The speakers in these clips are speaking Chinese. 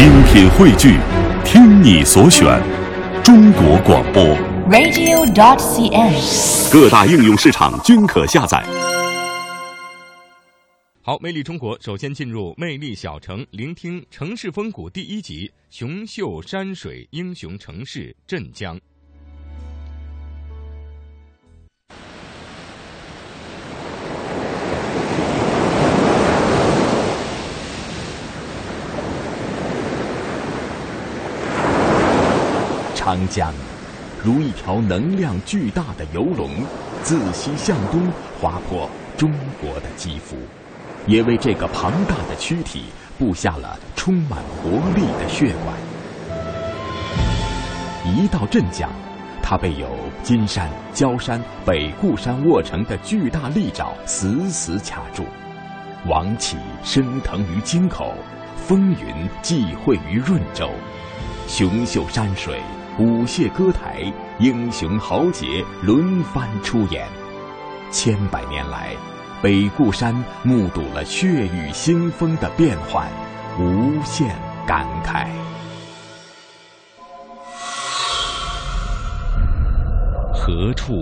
精品汇聚，听你所选，中国广播。radio.dot.cn，。各大应用市场均可下载。好，魅力中国，首先进入魅力小城，聆听城市风骨第一集：雄秀山水英雄城市镇江。长江如一条能量巨大的游龙，自西向东划破中国的肌肤，也为这个庞大的躯体布下了充满活力的血管。一到镇江，它被有金山、焦山、北固山握成的巨大利爪死死卡住，王旗升腾于京口，风云际会于润州，雄秀山水。舞榭歌台，英雄豪杰轮番出演。千百年来，北固山目睹了血雨腥风的变幻，无限感慨。何处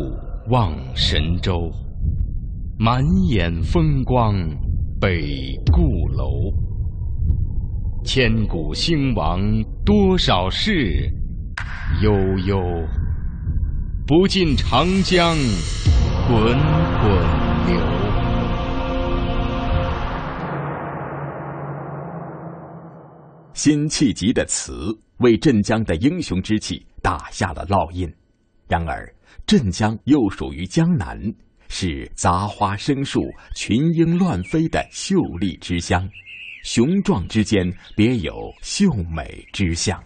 望神州？满眼风光北固楼。千古兴亡多少事？悠悠，不尽长江滚滚流。辛弃疾的词为镇江的英雄之气打下了烙印。然而，镇江又属于江南，是杂花生树、群莺乱飞的秀丽之乡，雄壮之间别有秀美之象。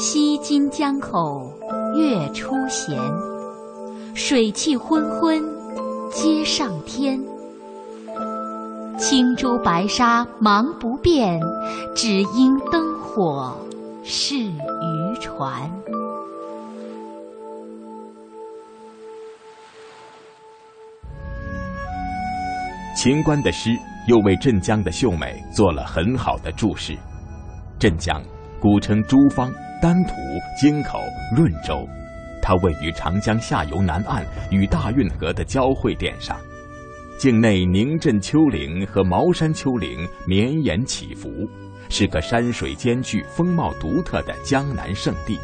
西津江口月出闲，水气昏昏接上天。青珠白沙忙不变，只因灯火是渔船。秦观的诗又为镇江的秀美做了很好的注释。镇江古称诸方。丹徒、京口、润州，它位于长江下游南岸与大运河的交汇点上，境内宁镇丘陵和茅山丘陵绵延起伏，是个山水兼具、风貌独特的江南胜地。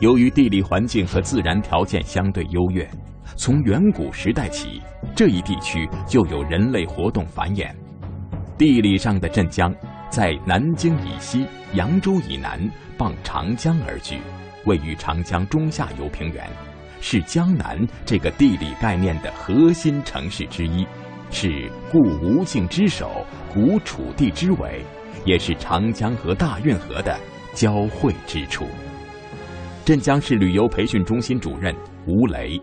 由于地理环境和自然条件相对优越，从远古时代起，这一地区就有人类活动繁衍。地理上的镇江。在南京以西、扬州以南傍长江而居，位于长江中下游平原，是江南这个地理概念的核心城市之一，是故吴境之首、古楚地之尾，也是长江和大运河的交汇之处。镇江市旅游培训中心主任吴雷。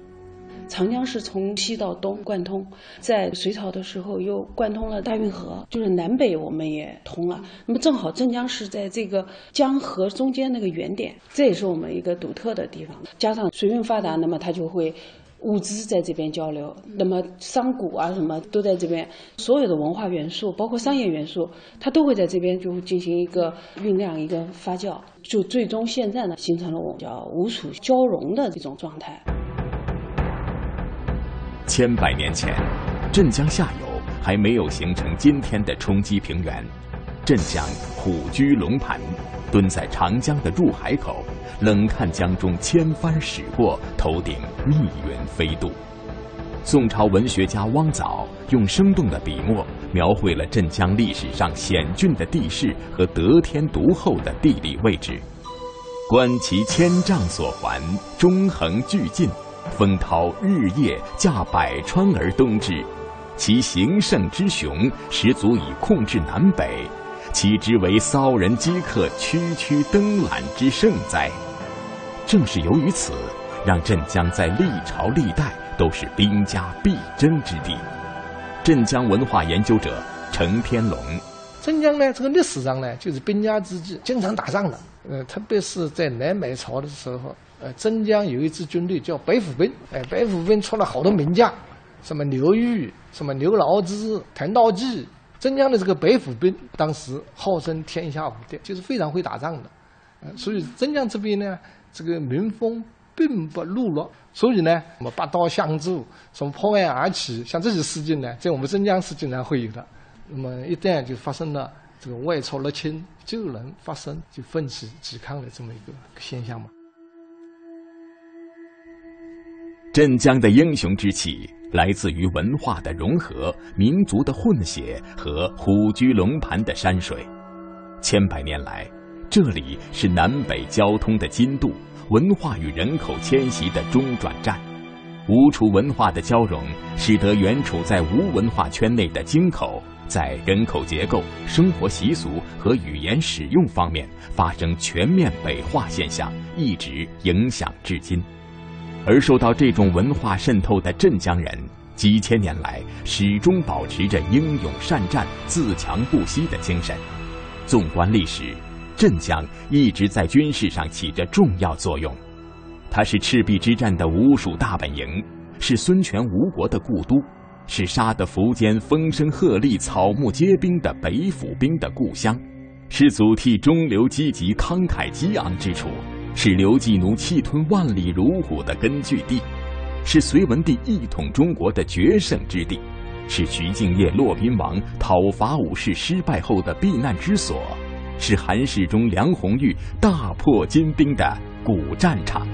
长江是从西到东贯通，在隋朝的时候又贯通了大运河，就是南北我们也通了。那么正好镇江是在这个江河中间那个原点，这也是我们一个独特的地方。加上水运发达，那么它就会物资在这边交流，那么商贾啊什么都在这边，所有的文化元素，包括商业元素，它都会在这边就进行一个酝酿、一个发酵，就最终现在呢形成了我们叫吴楚交融的这种状态。千百年前，镇江下游还没有形成今天的冲积平原。镇江虎踞龙盘，蹲在长江的入海口，冷看江中千帆驶过，头顶密云飞渡。宋朝文学家汪藻用生动的笔墨描绘了镇江历史上险峻的地势和得天独厚的地理位置。观其千丈所环，中横巨进。风涛日夜驾百川而东之，其形胜之雄，实足以控制南北。岂知为骚人饥客区区登览之盛哉？正是由于此，让镇江在历朝历代都是兵家必争之地。镇江文化研究者程天龙，镇江呢，这个历史上呢，就是兵家之际，经常打仗的。呃，特别是在南北朝的时候。呃，镇江有一支军队叫白虎兵，哎，白虎兵出了好多名将，什么刘裕、什么刘牢之、谭道济、镇江的这个白虎兵当时号称天下无敌，就是非常会打仗的。呃，所以镇江这边呢，这个民风并不懦弱。所以呢，什么拔刀相助、什么破案而起，像这些事情呢，在我们镇江是经常会有的。那么一旦就发生了这个外寇入侵，就能发生就奋起抵抗的这么一个现象嘛。镇江的英雄之气来自于文化的融合、民族的混血和虎踞龙盘的山水。千百年来，这里是南北交通的金渡，文化与人口迁徙的中转站。吴楚文化的交融，使得原处在吴文化圈内的京口，在人口结构、生活习俗和语言使用方面发生全面北化现象，一直影响至今。而受到这种文化渗透的镇江人，几千年来始终保持着英勇善战、自强不息的精神。纵观历史，镇江一直在军事上起着重要作用。它是赤壁之战的吴蜀大本营，是孙权吴国的故都，是杀得苻坚风声鹤唳、草木皆兵的北府兵的故乡，是祖逖中流击楫、慷慨激昂之处。是刘季奴气吞万里如虎的根据地，是隋文帝一统中国的决胜之地，是徐敬业骆宾王讨伐武士失败后的避难之所，是韩世忠梁红玉大破金兵的古战场。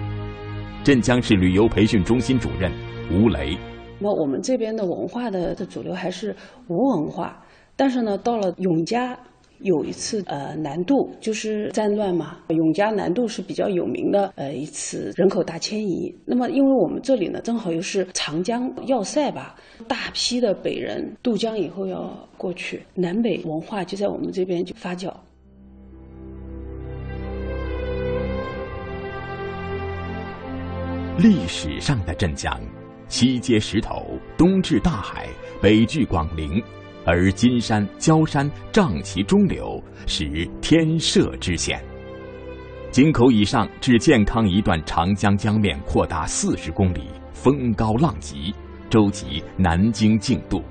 镇江市旅游培训中心主任吴雷。那我们这边的文化的的主流还是吴文化，但是呢，到了永嘉。有一次，呃，南渡就是战乱嘛，永嘉南渡是比较有名的，呃，一次人口大迁移。那么，因为我们这里呢，正好又是长江要塞吧，大批的北人渡江以后要过去，南北文化就在我们这边就发酵。历史上的镇江，西接石头，东至大海，北距广陵。而金山、焦山仗其中流，是天设之险。井口以上至健康一段长江江面扩达四十公里，风高浪急，舟楫南京竞渡。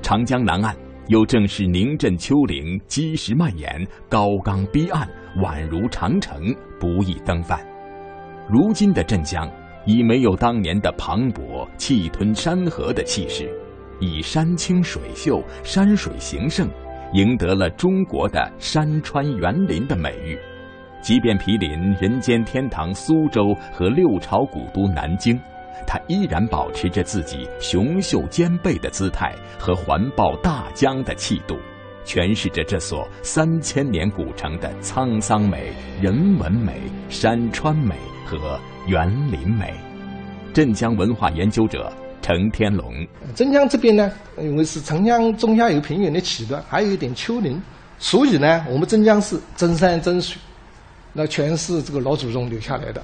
长江南岸又正是宁镇丘陵，积石蔓延，高冈逼岸，宛如长城，不易登泛。如今的镇江已没有当年的磅礴、气吞山河的气势。以山清水秀、山水形胜，赢得了中国的山川园林的美誉。即便毗邻人间天堂苏州和六朝古都南京，它依然保持着自己雄秀兼备的姿态和环抱大江的气度，诠释着这所三千年古城的沧桑美、人文美、山川美和园林美。镇江文化研究者。陈天龙，镇江这边呢，因为是长江中下游平原的起端，还有一点丘陵，所以呢，我们镇江是真山真水，那全是这个老祖宗留下来的，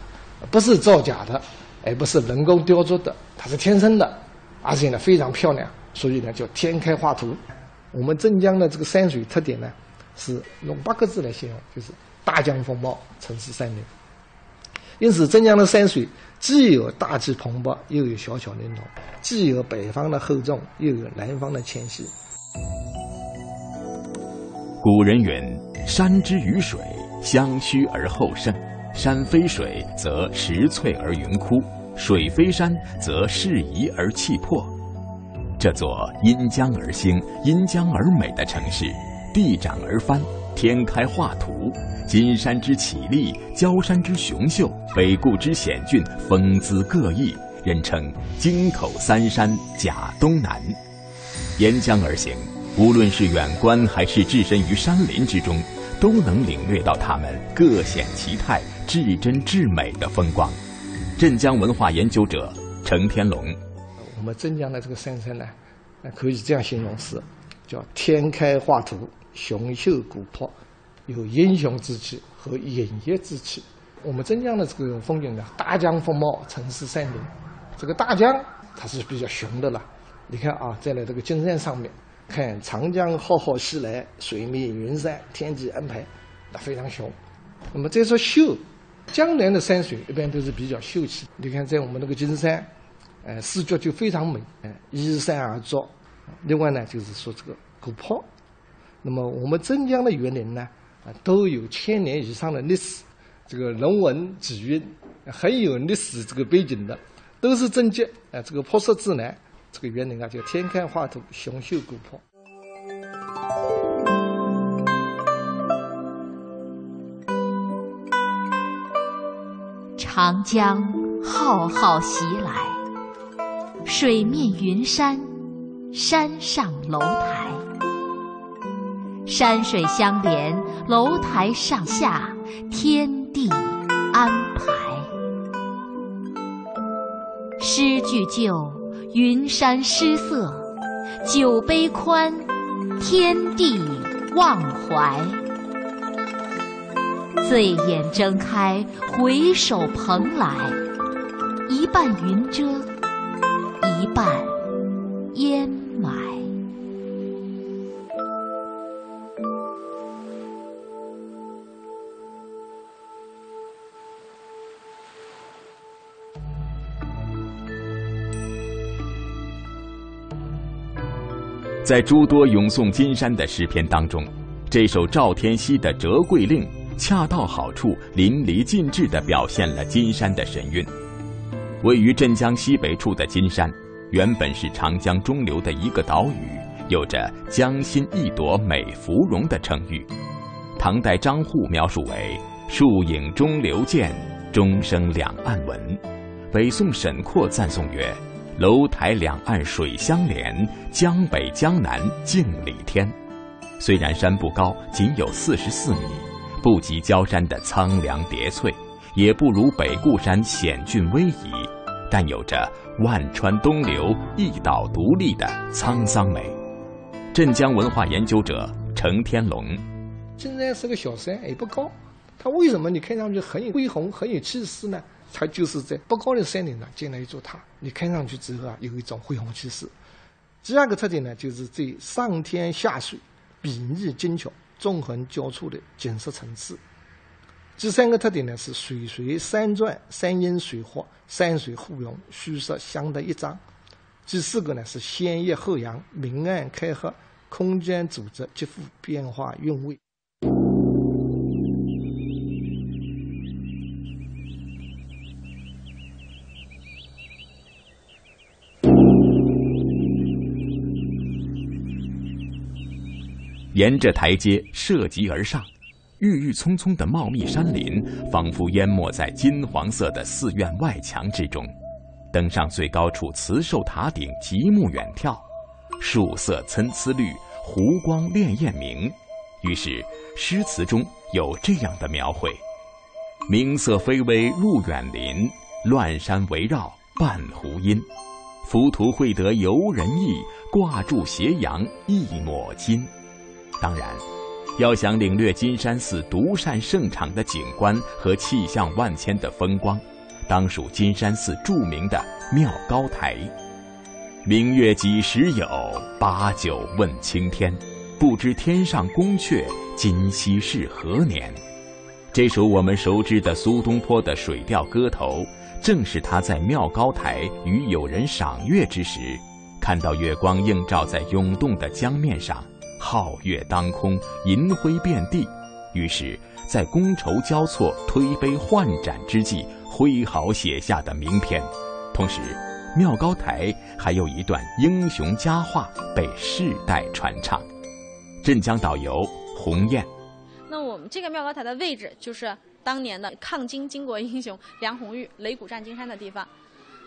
不是造假的，而不是人工雕琢的，它是天生的，而且呢非常漂亮，所以呢叫天开画图。我们镇江的这个山水特点呢，是用八个字来形容，就是大江风貌，城市山林。因此，镇江的山水既有大气蓬勃，又有小巧玲珑；既有北方的厚重，又有南方的纤细。古人云：“山之于水，相虚而后盛；山非水，则石翠而云枯；水非山，则势移而气破。”这座因江而兴、因江而美的城市，地长而翻，天开画图。金山之绮丽，焦山之雄秀，北固之险峻，风姿各异，人称京口三山甲东南。沿江而行，无论是远观还是置身于山林之中，都能领略到它们各显其态、至真至美的风光。镇江文化研究者程天龙，我们镇江的这个山山呢，可以这样形容是，叫天开画图，雄秀古朴。有英雄之气和隐逸之气。我们镇江的这个风景呢，大江风貌，城市山林。这个大江它是比较雄的了。你看啊，在了这个金山上面，看长江浩浩西来，水面云山，天际安排，那非常雄。那么再说秀，江南的山水一般都是比较秀气。你看在我们那个金山，呃，视觉就非常美，依山而作。另外呢，就是说这个古坡。那么我们镇江的园林呢，啊，都有千年以上的历史，这个人文底蕴很有历史这个背景的，都是镇街啊，这个坡色自然，这个园林啊叫天开画图，雄秀古朴。长江浩浩袭来，水面云山，山上楼台。山水相连，楼台上下，天地安排。诗句旧，云山诗色，酒杯宽，天地忘怀。醉眼睁开，回首蓬莱，一半云遮，一半烟在诸多咏颂金山的诗篇当中，这首赵天锡的《折桂令》恰到好处、淋漓尽致地表现了金山的神韵。位于镇江西北处的金山，原本是长江中流的一个岛屿，有着“江心一朵美芙蓉”的称誉。唐代张祜描述为“树影中流见，钟声两岸闻”。北宋沈括赞颂曰。楼台两岸水相连，江北江南镜里天。虽然山不高，仅有四十四米，不及焦山的苍凉叠翠，也不如北固山险峻逶迤，但有着万川东流，一岛独立的沧桑美。镇江文化研究者程天龙：金山是个小山，也不高，它为什么你看上去很有恢宏、很有气势呢？它就是在不高的山顶上建了一座塔，你看上去之后啊，有一种恢宏气势。第二个特点呢，就是这上天下水、比例精巧、纵横交错的景色层次。第三个特点呢，是水随山转、山因水滑、山水互融、虚实相得益彰。第四个呢，是先抑后扬、明暗开合、空间组织极富变化韵味。沿着台阶涉级而上，郁郁葱葱的茂密山林仿佛淹没在金黄色的寺院外墙之中。登上最高处慈寿塔顶，极目远眺，树色参差绿，湖光潋滟明。于是诗词中有这样的描绘：“明色非微入远林，乱山围绕半湖阴。浮屠会得游人意，挂住斜阳一抹金。”当然，要想领略金山寺独善胜场的景观和气象万千的风光，当属金山寺著名的妙高台。明月几时有？把酒问青天。不知天上宫阙，今夕是何年？这首我们熟知的苏东坡的《水调歌头》，正是他在妙高台与友人赏月之时，看到月光映照在涌动的江面上。皓月当空，银辉遍地，于是，在觥筹交错、推杯换盏之际，挥毫写下的名篇。同时，妙高台还有一段英雄佳话被世代传唱。镇江导游洪雁，那我们这个妙高台的位置，就是当年的抗金巾帼英雄梁红玉擂鼓战金山的地方。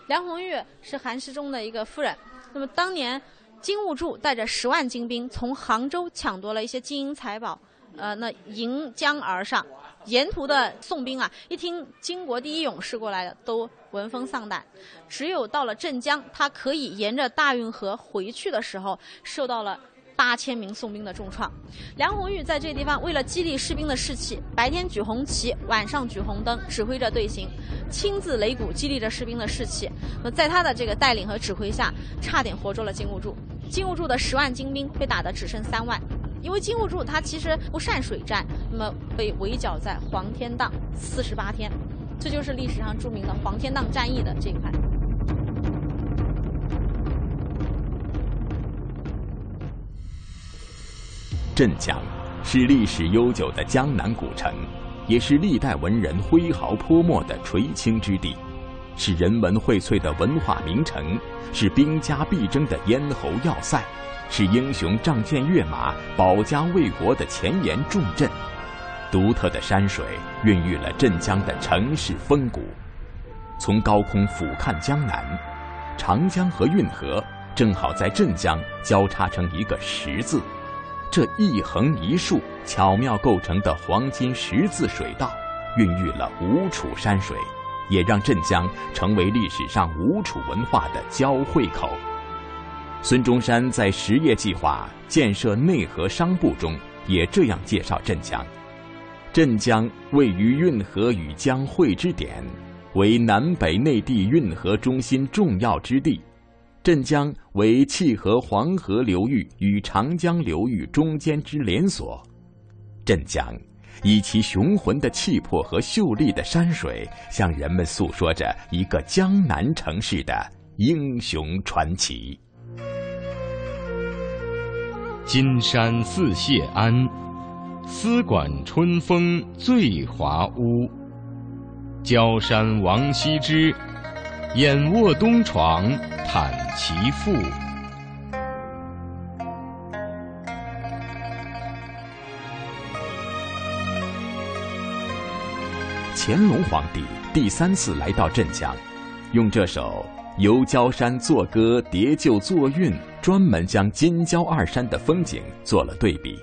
梁红玉是韩世忠的一个夫人，那么当年。金兀术带着十万精兵从杭州抢夺了一些金银财宝，呃，那迎江而上，沿途的宋兵啊，一听金国第一勇士过来了，都闻风丧胆。只有到了镇江，他可以沿着大运河回去的时候，受到了。八千名宋兵的重创，梁红玉在这地方为了激励士兵的士气，白天举红旗，晚上举红灯，指挥着队形，亲自擂鼓激励着士兵的士气。那在他的这个带领和指挥下，差点活捉了金兀术。金兀术的十万精兵被打得只剩三万，因为金兀术他其实不善水战，那么被围剿在黄天荡四十八天，这就是历史上著名的黄天荡战役的这一块。镇江是历史悠久的江南古城，也是历代文人挥毫泼墨的垂青之地，是人文荟萃的文化名城，是兵家必争的咽喉要塞，是英雄仗剑跃马、保家卫国的前沿重镇。独特的山水孕育了镇江的城市风骨。从高空俯瞰江南，长江和运河正好在镇江交叉成一个十字。这一横一竖巧妙构成的黄金十字水道，孕育了吴楚山水，也让镇江成为历史上吴楚文化的交汇口。孙中山在实业计划建设内河商埠中也这样介绍镇江。镇江位于运河与江汇之点，为南北内地运河中心重要之地。镇江为契合黄河流域与长江流域中间之连锁。镇江以其雄浑的气魄和秀丽的山水，向人们诉说着一个江南城市的英雄传奇。金山寺谢安。丝管春风醉华屋，焦山王羲之，眼卧东床叹其父。乾隆皇帝第三次来到镇江，用这首《游焦山作歌叠旧作韵》，专门将金焦二山的风景做了对比。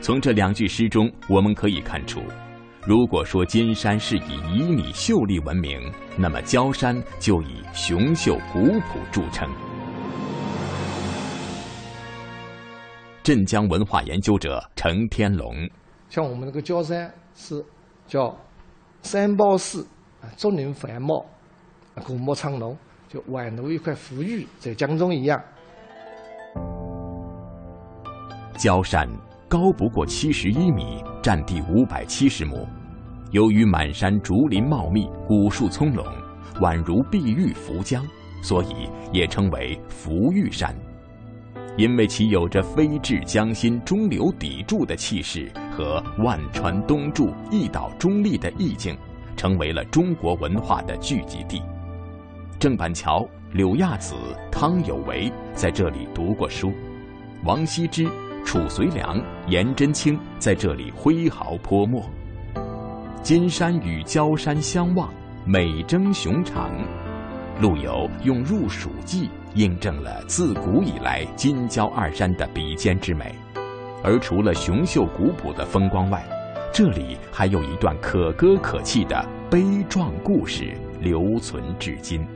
从这两句诗中，我们可以看出，如果说金山是以旖旎秀丽闻名，那么焦山就以雄秀古朴著称。镇江文化研究者程天龙，像我们那个焦山是叫三宝寺，啊，竹林繁茂，古木苍龙，就宛如一块浮玉在江中一样。焦山。高不过七十一米，占地五百七十亩。由于满山竹林茂密，古树葱茏，宛如碧玉浮江，所以也称为浮玉山。因为其有着飞至江心、中流砥柱的气势和万川东注、一岛中立的意境，成为了中国文化的聚集地。郑板桥、柳亚子、汤有为在这里读过书，王羲之。褚遂良、颜真卿在这里挥毫泼墨。金山与焦山相望，美争雄长。陆游用入蜀记印证了自古以来金焦二山的比肩之美。而除了雄秀古朴的风光外，这里还有一段可歌可泣的悲壮故事留存至今。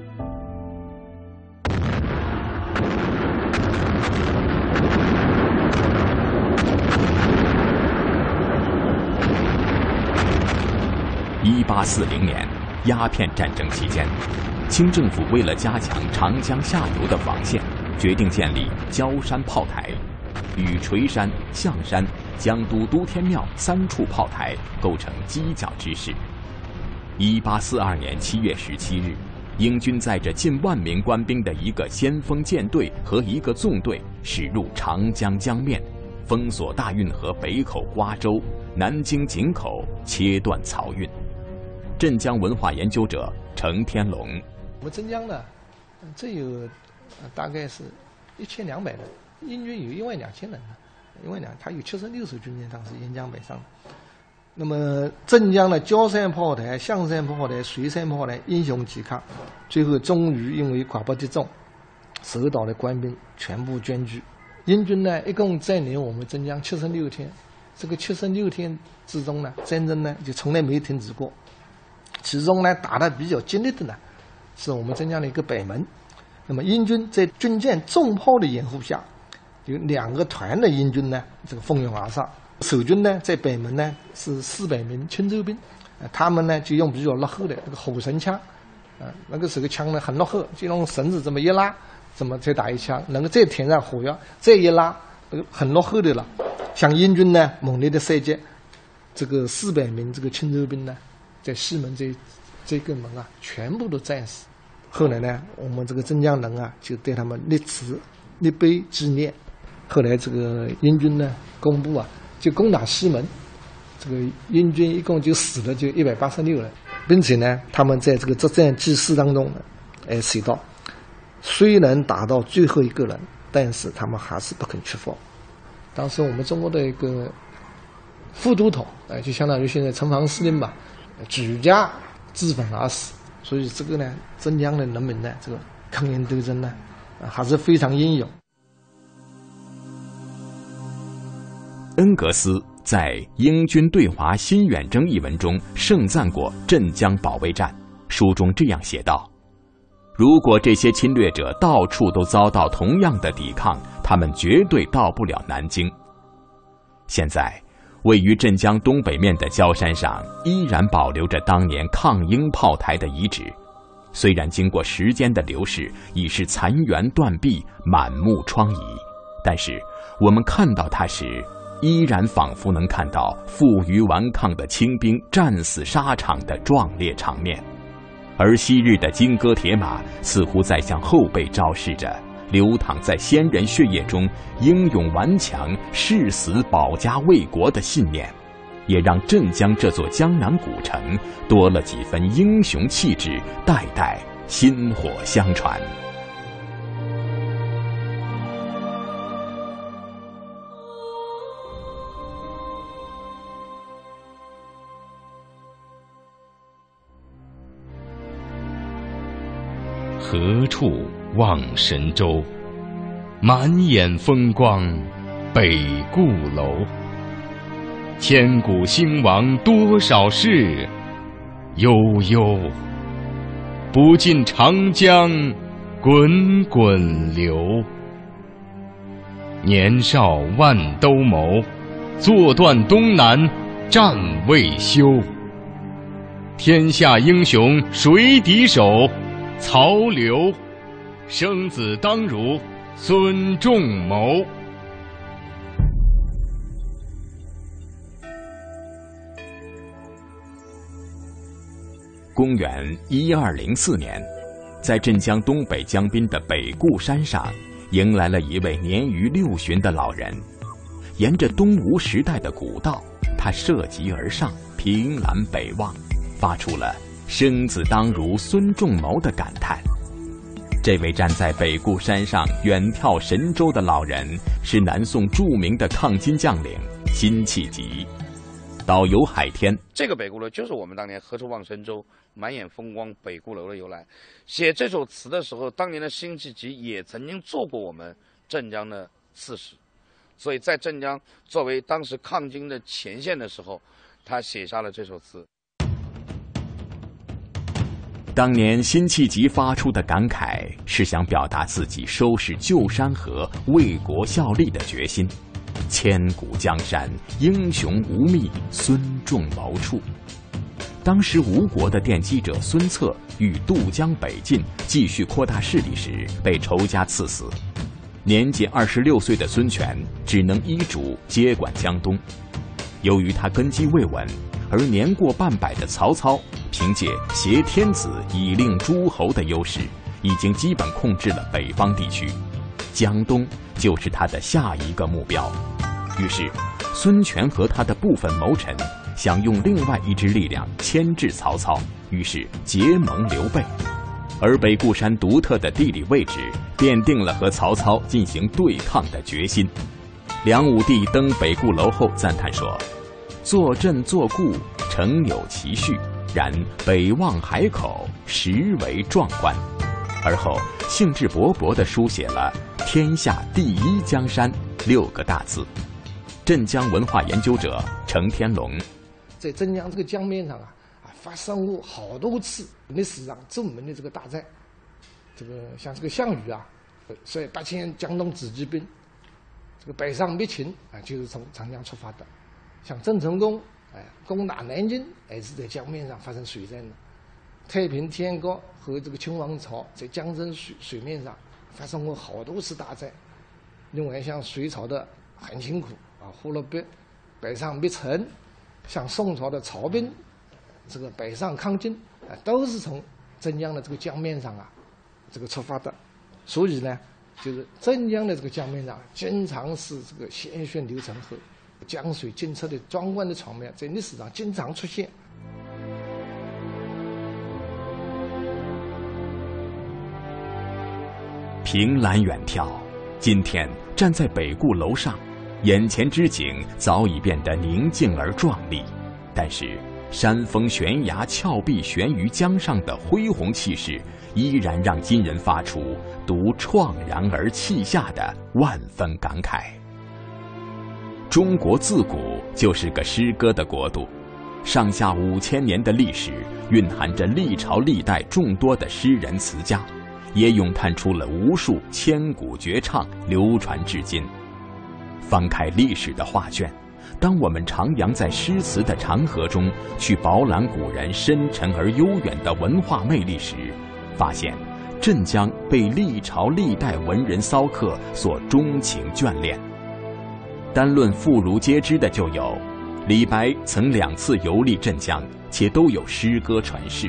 一八四零年，鸦片战争期间，清政府为了加强长江下游的防线，决定建立焦山炮台，与垂山、象山、江都都天庙三处炮台构成犄角之势。一八四二年七月十七日，英军载着近万名官兵的一个先锋舰队和一个纵队驶入长江江面，封锁大运河北口瓜州、南京井口，切断漕运。镇江文化研究者程天龙，我们镇江呢，这有大概是一千两百人，英军有一万两千人，呢，一万两，他有七十六艘军舰当时沿江北上。那么镇江的焦山炮台、象山炮台、水山炮台英雄抵抗，最后终于因为寡不敌众，守岛的官兵全部捐躯。英军呢，一共占领我们镇江七十六天，这个七十六天之中呢，战争呢就从来没有停止过。其中呢，打得比较激烈的呢，是我们镇江的一个北门。那么英军在军舰重炮的掩护下，有两个团的英军呢，这个蜂拥而上。守军呢，在北门呢是四百名青州兵，呃他们呢就用比较落后的那个火绳枪，啊，那个时候枪呢很落后，就用绳子这么一拉，怎么再打一枪，能够再填上火药，再一拉，那个很落后的了。向英军呢猛烈的射击，这个四百名这个青州兵呢。在西门这这个门啊，全部都战死。后来呢，我们这个镇江人啊，就对他们立祠、立碑纪念。后来这个英军呢公布啊，就攻打西门，这个英军一共就死了就一百八十六人，并且呢，他们在这个作战记事当中呢，哎写道，虽然打到最后一个人，但是他们还是不肯屈服。当时我们中国的一个副都统，哎，就相当于现在城防司令吧，举家自焚而死。所以这个呢，镇江的人民呢，这个抗英斗争呢，还是非常英勇。恩格斯在《英军对华新远征》一文中盛赞过镇江保卫战，书中这样写道：“如果这些侵略者到处都遭到同样的抵抗，他们绝对到不了南京。”现在，位于镇江东北面的焦山上依然保留着当年抗英炮台的遗址，虽然经过时间的流逝，已是残垣断壁、满目疮痍，但是我们看到它时，依然仿佛能看到负隅顽抗的清兵战死沙场的壮烈场面，而昔日的金戈铁马似乎在向后辈昭示着流淌在先人血液中英勇顽强、誓死保家卫国的信念，也让镇江这座江南古城多了几分英雄气质，代代薪火相传。何处望神州？满眼风光北固楼。千古兴亡多少事，悠悠，不尽长江滚滚流。年少万兜鍪，坐断东南战未休。天下英雄谁敌手？曹刘，生子当如孙仲谋。公元一二零四年，在镇江东北江滨的北固山上，迎来了一位年逾六旬的老人。沿着东吴时代的古道，他涉级而上，凭栏北望，发出了。生子当如孙仲谋的感叹。这位站在北固山上远眺神州的老人，是南宋著名的抗金将领辛弃疾。导游海天，这个北固楼就是我们当年“何处望神州，满眼风光北固楼”的由来。写这首词的时候，当年的辛弃疾也曾经做过我们镇江的刺史，所以在镇江作为当时抗金的前线的时候，他写下了这首词。当年辛弃疾发出的感慨，是想表达自己收拾旧山河、为国效力的决心。千古江山，英雄无觅孙仲谋处。当时吴国的奠基者孙策欲渡江北进，继续扩大势力时，被仇家刺死。年仅二十六岁的孙权只能依主接管江东。由于他根基未稳。而年过半百的曹操，凭借挟天子以令诸侯的优势，已经基本控制了北方地区，江东就是他的下一个目标。于是，孙权和他的部分谋臣想用另外一支力量牵制曹操，于是结盟刘备。而北固山独特的地理位置，奠定了和曹操进行对抗的决心。梁武帝登北固楼后赞叹说。坐镇坐固，诚有其序；然北望海口，实为壮观。而后兴致勃勃地书写了“天下第一江山”六个大字。镇江文化研究者程天龙，在镇江这个江面上啊，啊发生过好多次历史上著名的这个大战。这个像这个项羽啊，率八千江东子弟兵，这个北上灭秦啊，就是从长江出发的。像郑成功，哎，攻打南京，还是在江面上发生水战的；太平天国和这个清王朝在江浙水水面上发生过好多次大战。另外，像隋朝的很辛苦啊，忽了别北上灭陈；像宋朝的曹兵，这个北上抗金，啊，都是从镇江的这个江面上啊，这个出发的。所以呢，就是镇江的这个江面上，经常是这个鲜血流成河，江水清澈的壮观的场面，在历史上经常出现。凭栏远眺，今天站在北固楼上，眼前之景早已变得宁静而壮丽，但是山峰悬崖峭壁悬于江上的恢宏气势，依然让今人发出独怆然而泣下的万分感慨。中国自古就是个诗歌的国度，上下五千年的历史，蕴含着历朝历代众多的诗人词家。也咏叹出了无数千古绝唱，流传至今。翻开历史的画卷，当我们徜徉在诗词的长河中，去饱览古人深沉而悠远的文化魅力时，发现镇江被历朝历代文人骚客所钟情眷恋。单论妇孺皆知的就有，李白曾两次游历镇江，且都有诗歌传世。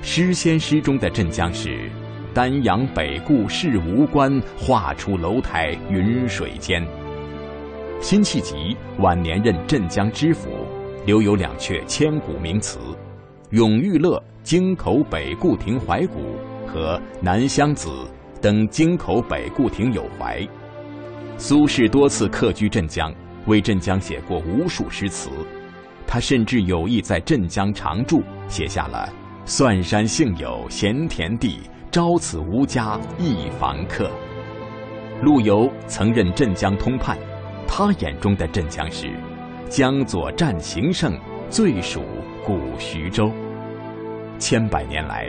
诗仙诗中的镇江是。丹阳北固是无关，画出楼台云水间。辛弃疾晚年任镇江知府，留有两阙千古名词：《永遇乐·京口北固亭怀古》和《南乡子》登京口北固亭有怀。苏轼多次客居镇江，为镇江写过无数诗词。他甚至有意在镇江常住，写下了“蒜山幸有闲田地”。朝此无家一房客。陆游曾任镇江通判，他眼中的镇江是江左战形胜，最属古徐州。千百年来，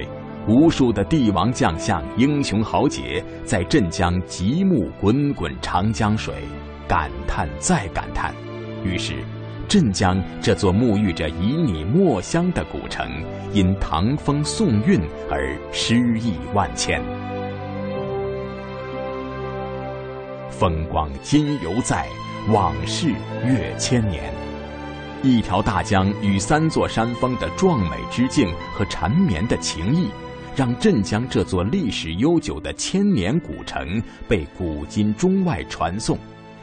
无数的帝王将相、英雄豪杰在镇江极目滚滚长江水，感叹再感叹，于是。镇江这座沐浴着旖旎墨香的古城，因唐风宋韵而诗意万千。风光今犹在，往事越千年。一条大江与三座山峰的壮美之境和缠绵的情谊，让镇江这座历史悠久的千年古城被古今中外传颂，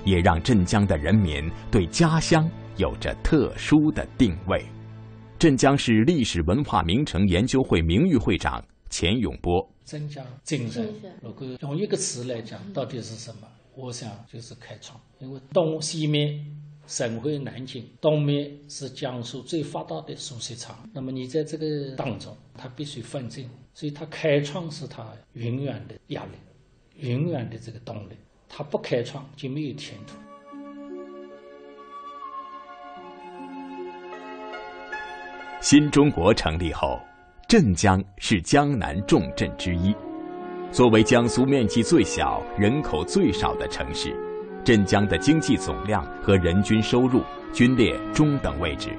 也让镇江的人民对家乡。有着特殊的定位。镇江市历史文化名城研究会名誉会长钱永波：镇江精神，如果用一个词来讲，到底是什么？我想就是开创。因为东西面省会南京，东面是江苏最发达的输水厂，那么你在这个当中，它必须奋进，所以他开创是他永远的压力，永远的这个动力。他不开创就没有前途。新中国成立后，镇江是江南重镇之一。作为江苏面积最小、人口最少的城市，镇江的经济总量和人均收入均列中等位置。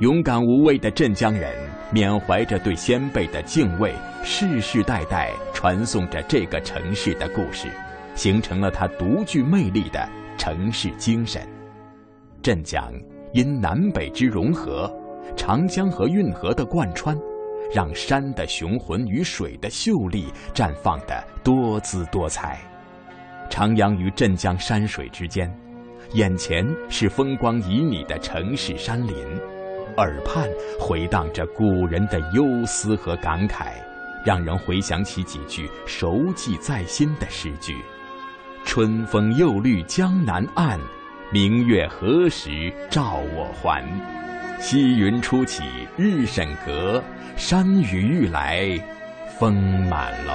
勇敢无畏的镇江人，缅怀着对先辈的敬畏，世世代代传颂着这个城市的故事，形成了它独具魅力的城市精神。镇江因南北之融合。长江和运河的贯穿，让山的雄浑与水的秀丽绽放的多姿多彩。徜徉于镇江山水之间，眼前是风光旖旎的城市山林，耳畔回荡着古人的忧思和感慨，让人回想起几句熟记在心的诗句：“春风又绿江南岸，明月何时照我还。”溪云初起日沈阁，山雨欲来风满楼。